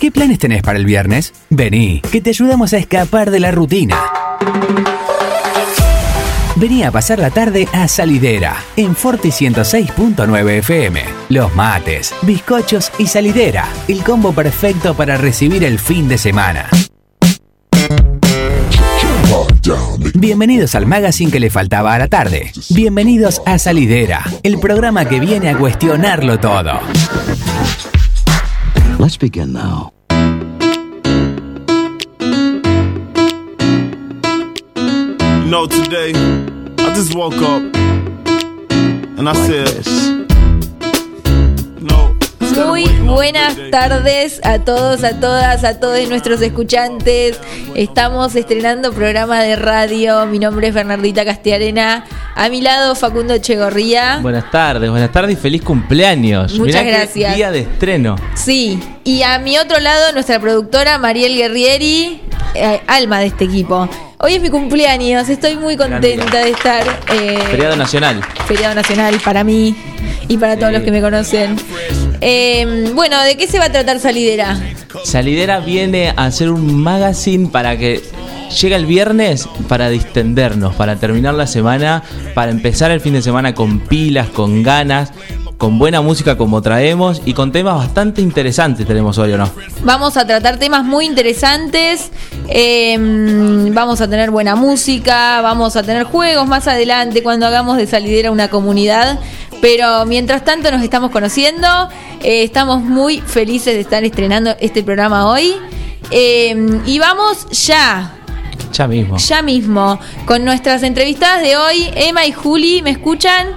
¿Qué planes tenés para el viernes? Vení, que te ayudamos a escapar de la rutina. Vení a pasar la tarde a Salidera, en Forti 106.9 FM. Los mates, bizcochos y salidera, el combo perfecto para recibir el fin de semana. Bienvenidos al magazine que le faltaba a la tarde. Bienvenidos a Salidera, el programa que viene a cuestionarlo todo. Let's begin now. You know, today, I just woke up and I said, no. Buenas tardes a todos, a todas, a todos nuestros escuchantes. Estamos estrenando programa de radio. Mi nombre es Bernardita Castiarena. A mi lado, Facundo Chegorría. Buenas tardes, buenas tardes y feliz cumpleaños. Muchas Mirá qué gracias. día de estreno. Sí, y a mi otro lado, nuestra productora Mariel Guerrieri, eh, alma de este equipo. Hoy es mi cumpleaños, estoy muy contenta de estar. eh, Feriado nacional. feriado nacional para mí y para todos los que me conocen. Eh, bueno, ¿de qué se va a tratar Salidera? Salidera viene a hacer un magazine para que llega el viernes para distendernos, para terminar la semana, para empezar el fin de semana con pilas, con ganas, con buena música como traemos y con temas bastante interesantes tenemos hoy, ¿o no? Vamos a tratar temas muy interesantes, eh, vamos a tener buena música, vamos a tener juegos más adelante cuando hagamos de Salidera una comunidad, pero mientras tanto nos estamos conociendo, eh, estamos muy felices de estar estrenando este programa hoy eh, y vamos ya, Ya mismo. ya mismo, con nuestras entrevistadas de hoy, Emma y Juli, ¿me escuchan?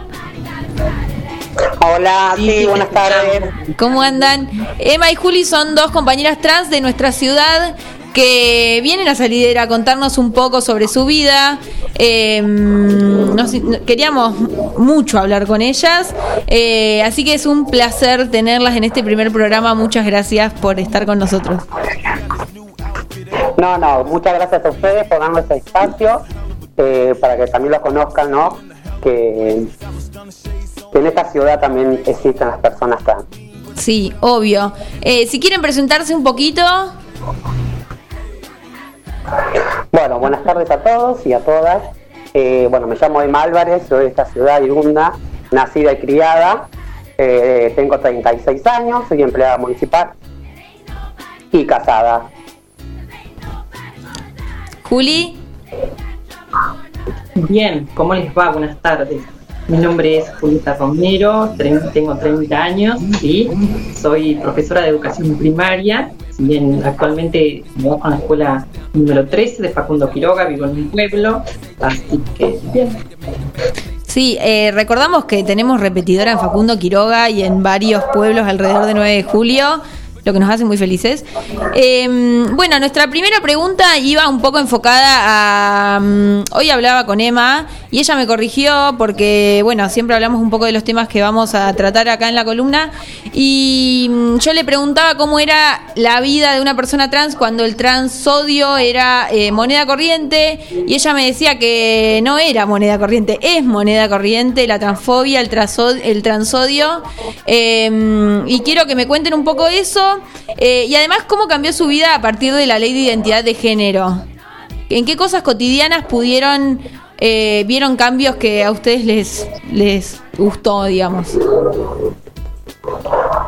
Hola, sí, buenas tardes. ¿Cómo andan? Emma y Juli son dos compañeras trans de nuestra ciudad que vienen a salir a contarnos un poco sobre su vida. Eh, nos- queríamos mucho hablar con ellas, eh, así que es un placer tenerlas en este primer programa. Muchas gracias por estar con nosotros. No, no, muchas gracias a ustedes por darnos este espacio eh, para que también lo conozcan, ¿no? Que, que en esta ciudad también existen las personas trans. Sí, obvio. Eh, si quieren presentarse un poquito, Bueno, buenas tardes a todos y a todas. Eh, bueno, me llamo Emma Álvarez, soy de esta ciudad irunda, nacida y criada. Eh, tengo 36 años, soy empleada municipal y casada. Juli. Bien, ¿cómo les va? Buenas tardes. Mi nombre es Julieta Romero, tengo 30 años y soy profesora de educación primaria. Bien actualmente trabajo en la escuela número 13 de Facundo Quiroga, vivo en un pueblo, así que bien. Sí, eh, recordamos que tenemos repetidora en Facundo Quiroga y en varios pueblos alrededor de 9 de julio, lo que nos hace muy felices. Eh, bueno, nuestra primera pregunta iba un poco enfocada a... mm, hoy hablaba con Emma y ella me corrigió porque, bueno, siempre hablamos un poco de los temas que vamos a tratar acá en la columna y mm, yo le preguntaba cómo era la vida de una persona trans cuando el transodio era eh, moneda corriente y ella me decía que no era moneda corriente, es moneda corriente la transfobia, el, traso- el transodio Eh, y quiero que me cuenten un poco eso eh, y además cómo cambió su vida a partir de la ley de identidad de género. ¿En qué cosas cotidianas pudieron, eh, vieron cambios que a ustedes les, les gustó, digamos?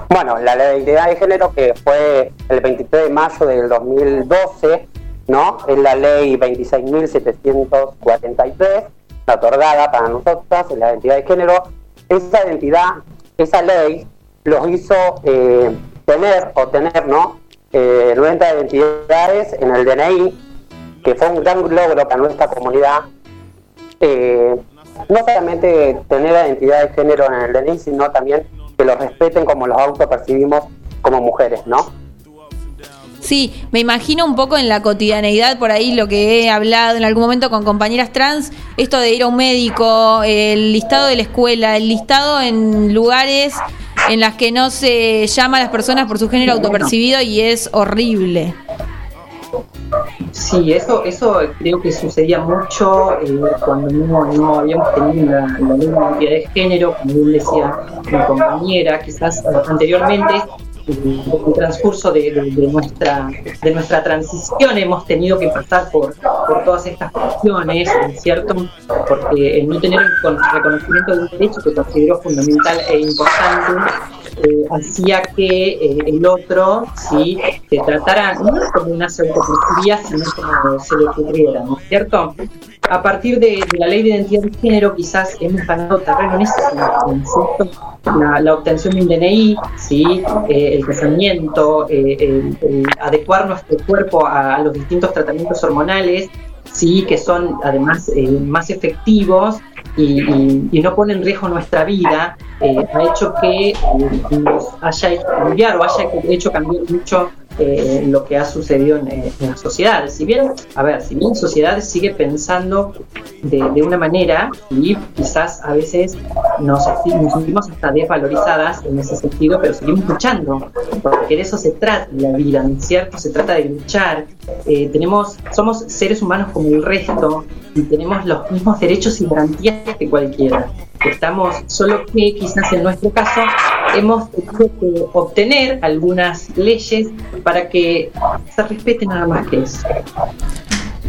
Bueno, la ley de identidad de género que fue el 23 de mayo del 2012, ¿no? Es la ley 26.743, la otorgada para nosotras, la identidad de género. Esa identidad, esa ley, los hizo eh, tener o tener, ¿no? Eh, 90 identidades en el DNI, que fue un gran logro para nuestra comunidad. Eh, no solamente tener la identidad de género en el DNI, sino también que los respeten como los autopercibimos como mujeres, ¿no? Sí, me imagino un poco en la cotidianeidad, por ahí lo que he hablado en algún momento con compañeras trans, esto de ir a un médico, el listado de la escuela, el listado en lugares en las que no se llama a las personas por su género autopercibido y es horrible. Sí, eso, eso creo que sucedía mucho eh, cuando no, no habíamos tenido la, de identidad de género, como bien decía mi compañera, quizás eh, anteriormente el transcurso de, nuestra, de nuestra transición hemos tenido que pasar por, por todas estas cuestiones, ¿cierto? Porque el no tener el reconocimiento de un derecho que considero fundamental e importante eh, hacía que eh, el otro sí se tratara no como una pseudoperspectiva, sino como se le ocurriera, ¿no es cierto? A partir de, la ley de identidad de género, quizás hemos ganado terreno en ese sentido, la, la, obtención de un DNI, ¿sí? Eh, el casamiento, el, adecuar nuestro cuerpo a, los distintos tratamientos hormonales, sí, que son además más efectivos y, no pone en riesgo nuestra vida, eh, ha hecho que eh, nos haya hecho cambiar o haya hecho cambiar mucho eh, lo que ha sucedido en, la sociedad. Si bien, a ver, si bien la sociedad sigue pensando de, una manera y quizás a veces nos, sentimos hasta desvalorizadas en ese sentido, pero seguimos luchando, porque de eso se trata la vida, ¿no es cierto? Se trata de luchar. tenemos, somos seres humanos como el resto y tenemos los mismos derechos y garantías que cualquiera. Estamos, solo que quizás en nuestro caso hemos tenido que obtener algunas leyes para que se respete nada más que eso.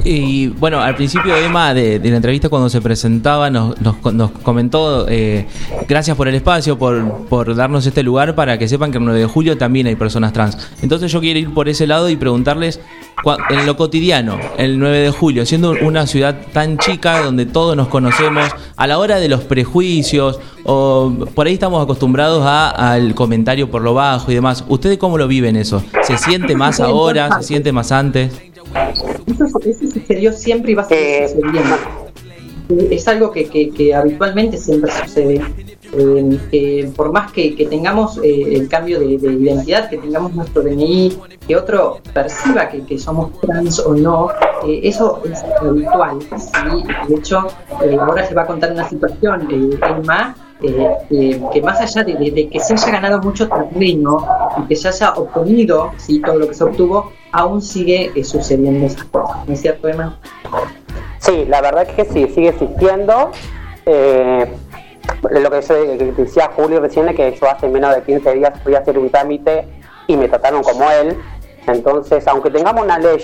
Y bueno, al principio Emma de, la entrevista cuando se presentaba nos, nos, comentó eh, gracias por el espacio, por, por, darnos este lugar para que sepan que el 9 de julio también hay personas trans. Entonces yo quiero ir por ese lado y preguntarles en lo cotidiano, el 9 de julio, siendo una ciudad tan chica donde todos nos conocemos, a la hora de los prejuicios, o por ahí estamos acostumbrados a, al comentario por lo bajo y demás. ¿Ustedes cómo lo viven eso? ¿Se siente más ahora? ¿Se siente más antes? Eso, sucedió siempre y va a seguir sucediendo. Es algo que, que habitualmente siempre sucede que por más que, tengamos eh, el cambio de, identidad, que tengamos nuestro DNI, que otro perciba que, somos trans o no, eh, eso es habitual. De hecho, eh, ahora se va a contar una situación, Emma, que más allá de, que se haya ganado mucho terreno y que se haya obtenido ¿sí? todo lo que se obtuvo, aún sigue sucediendo esas cosas. ¿No es cierto, Emma? Sí, la verdad es que sí, sigue existiendo. Eh, lo que, yo, decía Julio recién es que yo hace menos de 15 días fui a hacer un trámite y me trataron como él. Entonces, aunque tengamos una ley,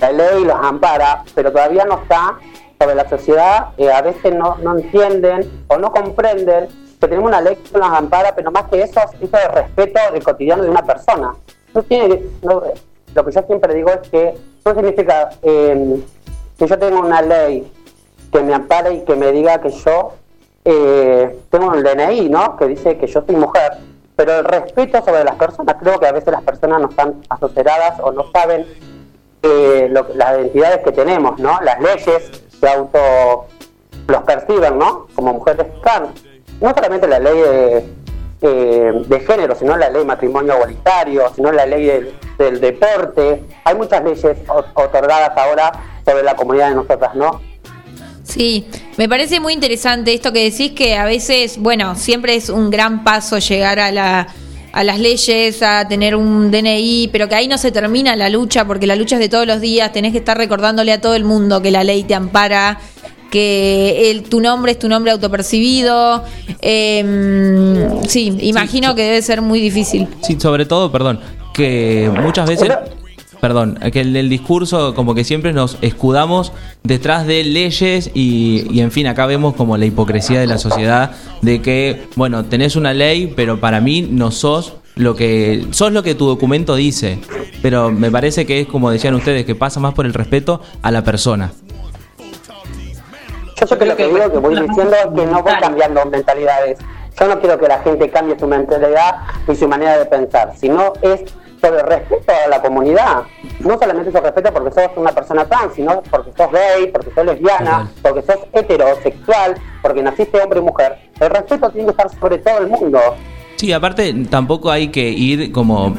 la ley los ampara, pero todavía no está sobre la sociedad, eh, a veces no, no entienden o no comprenden que tenemos una ley que los ampara, pero más que eso, eso de respeto del cotidiano de una persona. Lo que yo siempre digo es que no significa eh, que yo tenga una ley que me ampare y que me diga que yo eh, tengo un DNI, ¿no? Que dice que yo soy mujer, pero el respeto sobre las personas, creo que a veces las personas no están asociadas o no saben eh, las identidades que tenemos, ¿no? Las leyes que auto los perciben, ¿no? Como mujeres trans. No solamente la ley de, eh, de género, sino la ley de matrimonio igualitario, sino la ley del deporte. Hay muchas leyes otorgadas ahora sobre la comunidad de nosotras, ¿no? Sí, me parece muy interesante esto que decís que a veces, bueno, siempre es un gran paso llegar a la a las leyes, a tener un DNI, pero que ahí no se termina la lucha, porque la lucha es de todos los días, tenés que estar recordándole a todo el mundo que la ley te ampara, que el, tu nombre es tu nombre autopercibido. Em, sí, imagino que debe ser muy difícil. Sí, sobre todo, perdón, que muchas veces perdón, que el, el, discurso como que siempre nos escudamos detrás de leyes y, en fin, acá vemos como la hipocresía de la sociedad de que, bueno, tenés una ley, pero para mí no sos lo que sos lo que tu documento dice, pero me parece que es como decían ustedes que pasa más por el respeto a la persona. Yo creo que lo que digo que voy diciendo es que no voy cambiando mentalidades. Yo no quiero que la gente cambie su mentalidad y su manera de pensar, sino es sobre respeto a la comunidad. No solamente sobre respeto porque sos una persona trans, sino porque sos gay, porque sos lesbiana, porque sos heterosexual, porque naciste hombre y mujer. El respeto tiene que estar sobre todo el mundo. Sí, aparte tampoco hay que ir como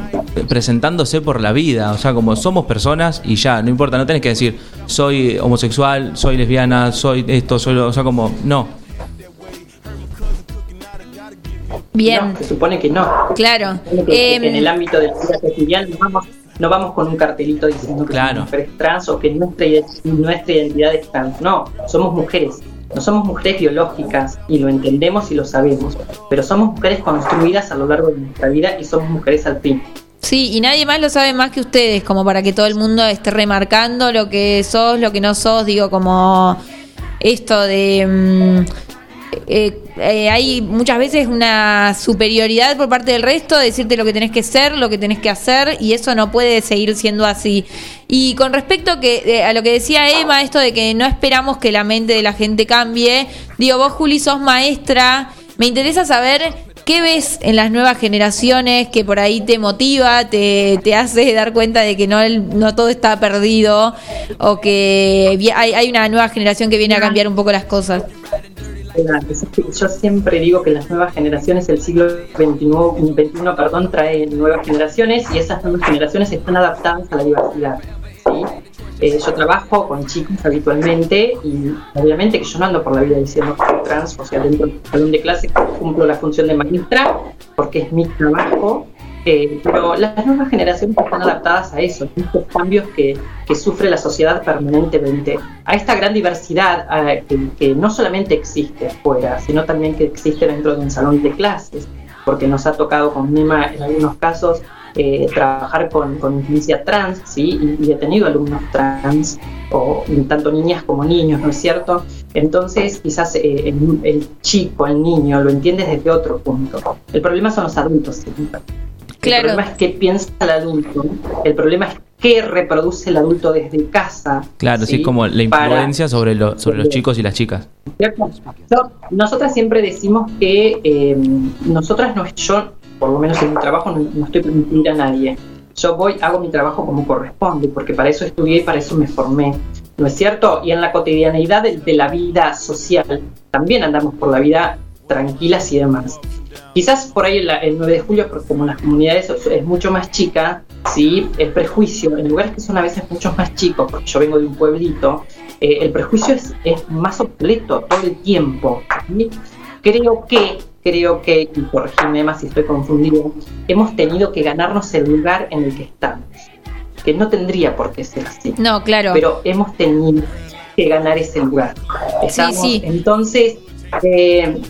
presentándose por la vida, o sea, como somos personas y ya, no importa, no tenés que decir soy homosexual, soy lesbiana, soy esto, soy lo, o sea, como no, Bien. se supone que no. Claro. en el ámbito del vida cotidiano no vamos, no vamos con un cartelito diciendo que claro. somos mujeres trans o que nuestra, nuestra identidad es trans. No, somos mujeres. No somos mujeres biológicas y lo entendemos y lo sabemos, pero somos mujeres construidas a lo largo de nuestra vida y somos mujeres al fin. Sí, y nadie más lo sabe más que ustedes, como para que todo el mundo esté remarcando lo que sos, lo que no sos, digo, como esto de... mm, eh, eh, hay muchas veces una superioridad por parte del resto, decirte lo que tenés que ser, lo que tenés que hacer, y eso no puede seguir siendo así. Y con respecto que, eh, a lo que decía Emma, esto de que no esperamos que la mente de la gente cambie, digo, vos Juli sos maestra, me interesa saber qué ves en las nuevas generaciones que por ahí te motiva, te, te hace dar cuenta de que no, no todo está perdido, o que hay, hay una nueva generación que viene a cambiar un poco las cosas. Yo siempre digo que las nuevas generaciones, el siglo XXI, perdón, trae nuevas generaciones y esas nuevas generaciones están adaptadas a la diversidad. Eh, yo trabajo con chicos habitualmente y obviamente que yo no ando por la vida diciendo que soy trans, o sea, dentro del salón de clase cumplo la función de maestra porque es mi trabajo, eh, pero las nuevas generaciones están adaptadas a eso, estos cambios que, sufre la sociedad permanentemente, a esta gran diversidad que, que no solamente existe afuera, sino también que existe dentro de un salón de clases, porque nos ha tocado con Nima en algunos casos eh, trabajar con, con trans, ¿sí? y, y he tenido alumnos trans, o tanto niñas como niños, ¿no es cierto? Entonces, quizás eh, el, chico, el niño, lo entiende desde otro punto. El problema son los adultos siempre. Claro. El problema es qué piensa el adulto. El problema es qué reproduce el adulto desde casa. Claro, sí, ¿sí? como la Para- influencia sobre, lo- sobre los chicos y las chicas. nosotras siempre decimos que eh, nosotras no, yo, por lo menos en mi trabajo, no, no estoy permitida a nadie. Yo voy, hago mi trabajo como corresponde, porque para eso estudié y para eso me formé. ¿No es cierto? Y en la cotidianeidad de, de la vida social también andamos por la vida tranquilas y demás. Quizás por ahí el, el 9 de julio, porque como las comunidades es, mucho más chica, ¿sí? el prejuicio, en lugares que son a veces mucho más chicos, porque yo vengo de un pueblito, eh, el prejuicio es, es más obsoleto todo el tiempo. ¿sí? Creo que, creo que, y corregime más si estoy confundido, hemos tenido que ganarnos el lugar en el que estamos. Que no tendría por qué ser así. No, claro. Pero hemos tenido que ganar ese lugar. Estamos- sí. Entonces, eh,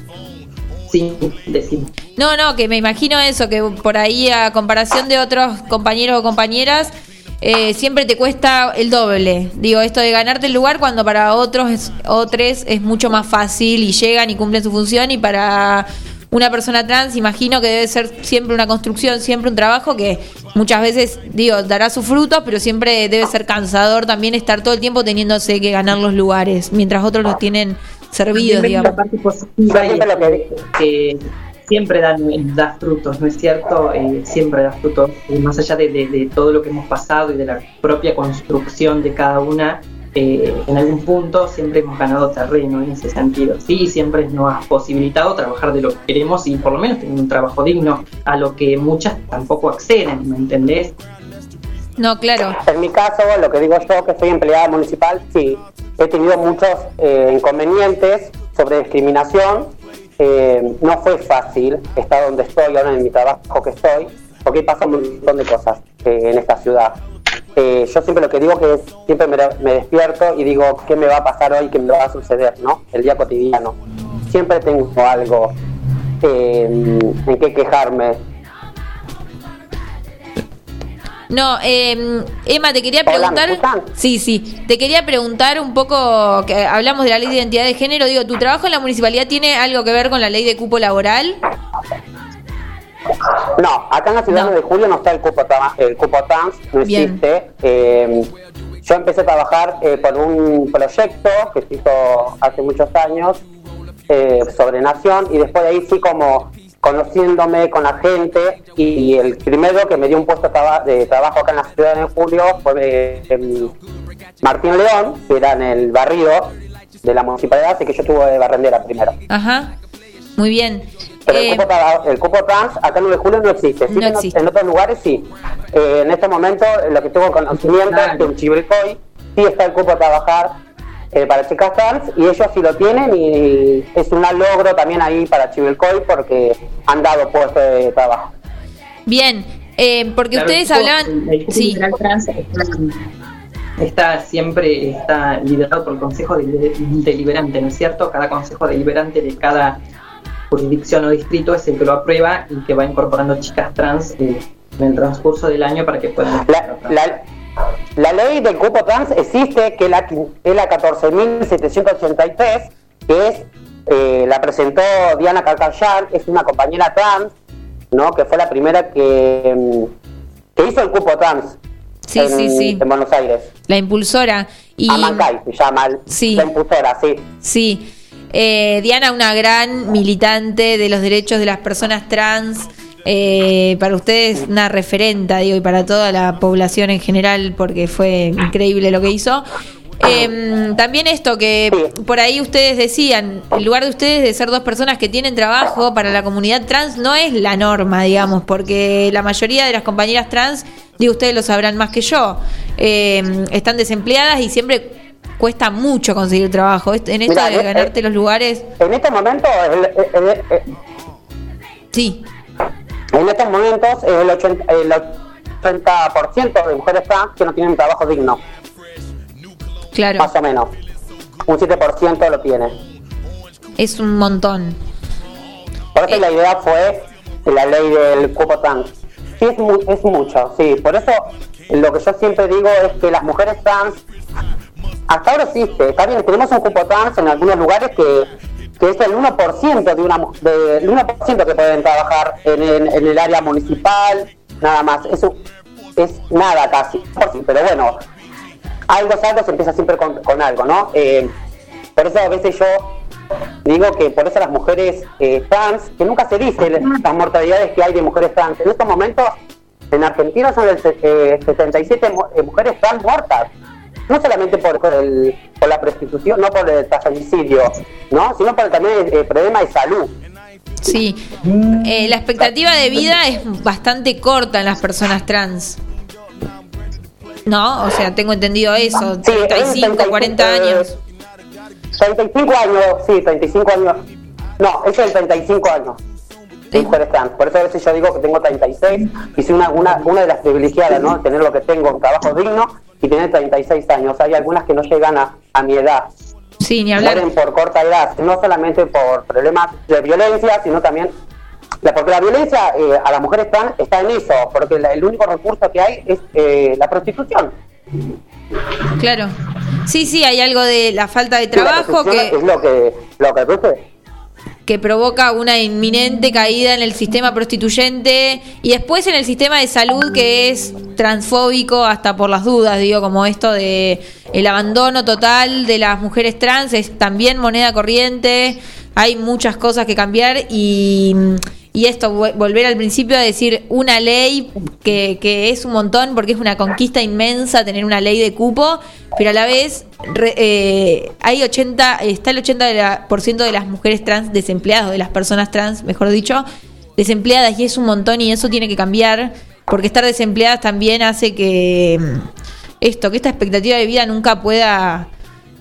sí, decimos. No, no, que me imagino eso, que por ahí a comparación de otros compañeros o compañeras, eh, siempre te cuesta el doble. Digo, esto de ganarte el lugar cuando para otros es, otros es mucho más fácil y llegan y cumplen su función y para una persona trans imagino que debe ser siempre una construcción, siempre un trabajo que muchas veces, digo, dará sus frutos, pero siempre debe ser cansador también estar todo el tiempo teniéndose que ganar los lugares, mientras otros los tienen servidos, digamos. la parte positiva y Siempre lo que- que siempre da, da frutos, ¿no es cierto? Eh, siempre da frutos, eh, más allá de, de- de todo lo que hemos pasado y de la propia construcción de cada una, eh, en algún punto siempre hemos ganado terreno en ese sentido, sí, siempre nos ha posibilitado trabajar de lo que queremos y por lo menos tener un trabajo digno, a lo que muchas tampoco acceden, ¿me entendés? No, claro. En mi caso, lo que digo yo, que soy empleada municipal, sí, he tenido muchos eh, inconvenientes sobre discriminación. Eh, no fue fácil estar donde estoy ahora en mi trabajo que estoy, porque pasa un montón de cosas eh, en esta ciudad. Yo siempre lo que digo que es, siempre me, me despierto y digo, ¿qué me va a pasar hoy? ¿Qué me va a suceder? ¿no? El día cotidiano. Siempre tengo algo en qué quejarme. No, eh, Emma, te quería Hola, ¿me preguntar. escuchan? Sí, sí. Te quería preguntar un poco, que hablamos de la ley de identidad de género. Digo, ¿tu trabajo en la municipalidad tiene algo que ver con la ley de cupo laboral? No, acá en la ciudad No. de julio no está el cupo, el cupo trans, no existe. Eh, yo empecé a trabajar eh, por un proyecto que se hizo hace muchos años eh, sobre nación y después de ahí sí como conociéndome con la gente y, el primero que me dio un puesto de, traba- de trabajo acá en la ciudad de julio fue eh, em, Martín León, que era en el barrio de la municipalidad, así que yo estuve de barrendera primero. Ajá. Muy bien. Pero Eh, el, cupo, tra- el cupo trans acá en 9 de julio no existe. Sí, No en, existe. en otros lugares sí. Eh, en este momento lo que tengo conocimiento es que en Chivilcoy sí está el cupo a trabajar eh, para chicas trans y ellos sí lo tienen y es un logro también ahí para Chivilcoy porque han dado puestos de trabajo. bien. Eh, porque Claro, ustedes hablaban. El Sí. trans está, está siempre está liderado por el Consejo Deliberante, ¿no es cierto? Cada Consejo Deliberante de cada jurisdicción o distrito es el que lo aprueba y que va incorporando chicas trans eh, en el transcurso del año para que puedan... La, la, ley del cupo trans existe, que es la, es la 14.783, que es eh, la presentó Diana Carcayán, es una compañera trans, ¿no? que fue la primera que, mm, que hizo el cupo trans sí, en, sí, sí. en Buenos Aires. La impulsora. Y... Amancay se llama, sí. la impulsora, sí. Sí. Eh, Diana, una gran militante de los derechos de las personas trans. Eh, para ustedes una referenta, digo, y para toda la población en general, porque fue increíble lo que hizo. Eh, también esto que por ahí ustedes decían, en lugar de ustedes de ser dos personas que tienen trabajo para la comunidad trans, no es la norma, digamos, porque la mayoría de las compañeras trans, digo, ustedes lo sabrán más que yo, eh, están desempleadas y siempre cuesta mucho conseguir trabajo. En esto de eh, ganarte los lugares... En este momento... sí. En estos momentos el 80%, el 80 de mujeres trans que no tienen trabajo digno. Claro. Más o menos. Un 7% lo tiene. Es un montón. Por eso la idea fue la ley del cupo trans. Sí, es, es mucho, sí. Por eso lo que yo siempre digo es que las mujeres trans, hasta ahora existe, está bien, tenemos un cupo trans en algunos lugares que, que es el 1% de una de, el 1% que pueden trabajar en, en, el área municipal, nada más. Eso es nada casi. Pero bueno, algo algo se empieza siempre con, algo, ¿no? Eh, por eso a veces yo digo que por eso las mujeres eh, trans, que nunca se dice las mortalidades que hay de mujeres trans, en estos momentos en Argentina son el, 77 eh, mujeres trans muertas, no solamente por, por, la prostitución, no por el transfemicidio, ¿no? sino por también el, problema de salud. Sí, la expectativa de vida es bastante corta en las personas trans. No, o sea, tengo entendido eso, 35, 40 años. 35 años, sí, 35 años. No, es el 35 años. Mujeres trans. Por eso a veces yo digo que tengo 36 y soy una, una, una de las privilegiadas, ¿no? Tener lo que tengo, un trabajo digno y tener 36 años. Hay algunas que no llegan a, a mi edad. Sí, ni hablar. Mueren por corta edad, no solamente por problemas de violencia, sino también porque la violencia eh, a las mujeres trans está en eso, porque el único recurso que hay es eh, la prostitución. Claro. Sí, sí, hay algo de la falta de trabajo que es lo que lo que que provoca una inminente caída en el sistema prostituyente y después en el sistema de salud que es transfóbico hasta por las dudas, digo, como esto de el abandono total de las mujeres trans es también moneda corriente, hay muchas cosas que cambiar y y esto, volver al principio a decir una ley que, que, es un montón porque es una conquista inmensa tener una ley de cupo, pero a la vez eh, hay 80, está el 80% de, las mujeres trans desempleadas, de las personas trans, mejor dicho, desempleadas y es un montón y eso tiene que cambiar porque estar desempleadas también hace que esto, que esta expectativa de vida nunca pueda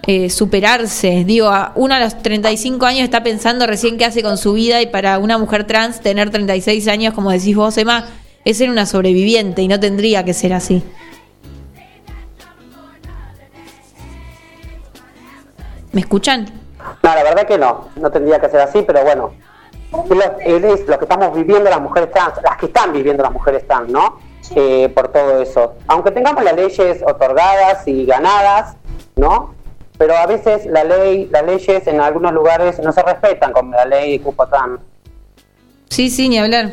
eh, superarse. Digo, uno a los 35 años está pensando recién qué hace con su vida y para una mujer trans tener 36 años, como decís vos, Emma, es ser una sobreviviente y no tendría que ser así. ¿Me escuchan? No, la verdad que no, no tendría que ser así, pero bueno, es lo que estamos viviendo las mujeres trans, las que están viviendo las mujeres trans, ¿no? Eh, por todo eso. Aunque tengamos las leyes otorgadas y ganadas, ¿no? Pero a veces la ley, las leyes en algunos lugares no se respetan, como la ley de Cupatán. Sí, sí, ni hablar.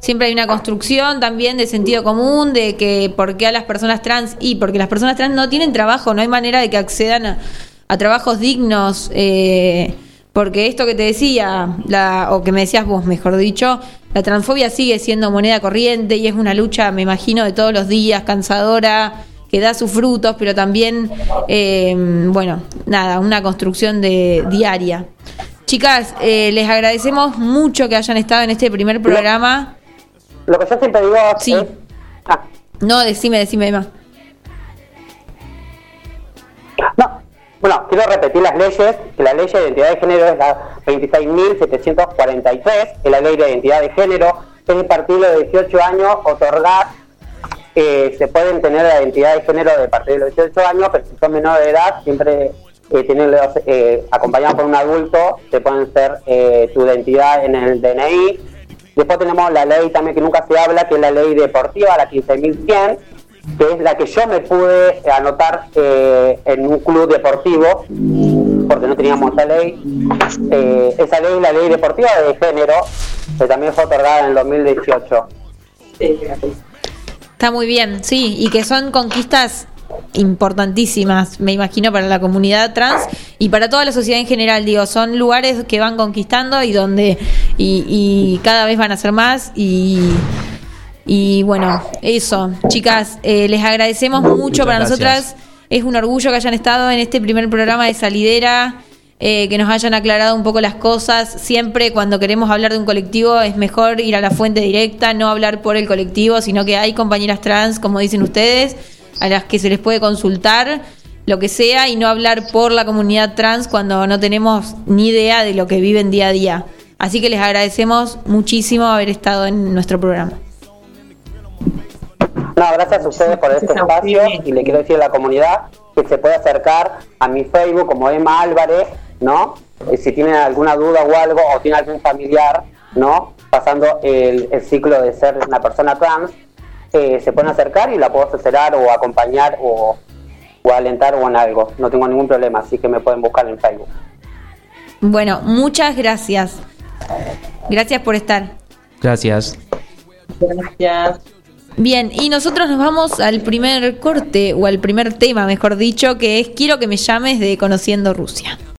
Siempre hay una construcción también de sentido común, de que por qué a las personas trans, y porque las personas trans no tienen trabajo, no hay manera de que accedan a, trabajos dignos, eh, porque esto que te decía, la, o que me decías vos, mejor dicho, la transfobia sigue siendo moneda corriente y es una lucha, me imagino, de todos los días, cansadora, que da sus frutos, pero también, eh, bueno, nada, una construcción de diaria. Chicas, eh, les agradecemos mucho que hayan estado en este primer programa. Lo que yo siempre digo sí. Ah. No, decime, decime, Emma. No, bueno, quiero repetir las leyes, que la ley de identidad de género es la 26.743, que la ley de identidad de género es a partir de 18 años otorgar eh, se pueden tener la identidad de género de partir de los 18 años, pero si son menores de edad, siempre eh, tienen los, eh, acompañados por un adulto, se pueden ser eh, tu identidad en el DNI. Después tenemos la ley también que nunca se habla, que es la ley deportiva, la 15.100, que es la que yo me pude anotar eh, en un club deportivo, porque no teníamos esa ley. Esa ley, la ley deportiva de género, que también fue otorgada en el 2018. Está muy bien, sí, y que son conquistas importantísimas, me imagino, para la comunidad trans y para toda la sociedad en general. Digo, son lugares que van conquistando y donde y, y cada vez van a ser más y y bueno, eso, chicas, eh, les agradecemos mucho Muchas para gracias. nosotras. Es un orgullo que hayan estado en este primer programa de Salidera, eh, que nos hayan aclarado un poco las cosas. Siempre cuando queremos hablar de un colectivo es mejor ir a la fuente directa, no hablar por el colectivo, sino que hay compañeras trans, como dicen ustedes, a las que se les puede consultar lo que sea y no hablar por la comunidad trans cuando no tenemos ni idea de lo que viven día a día. Así que les agradecemos muchísimo haber estado en nuestro programa. No, gracias a ustedes por este espacio y le quiero decir a la comunidad que se puede acercar a mi Facebook como Emma Álvarez, ¿no? Si tienen alguna duda o algo, o tienen algún familiar, ¿no? Pasando el, el ciclo de ser una persona trans, eh, se pueden acercar y la puedo asesorar o acompañar o, o alentar o en algo. No tengo ningún problema, así que me pueden buscar en Facebook. Bueno, muchas gracias. Gracias por estar. Gracias. Gracias. Bien, y nosotros nos vamos al primer corte, o al primer tema, mejor dicho, que es Quiero que me llames de Conociendo Rusia.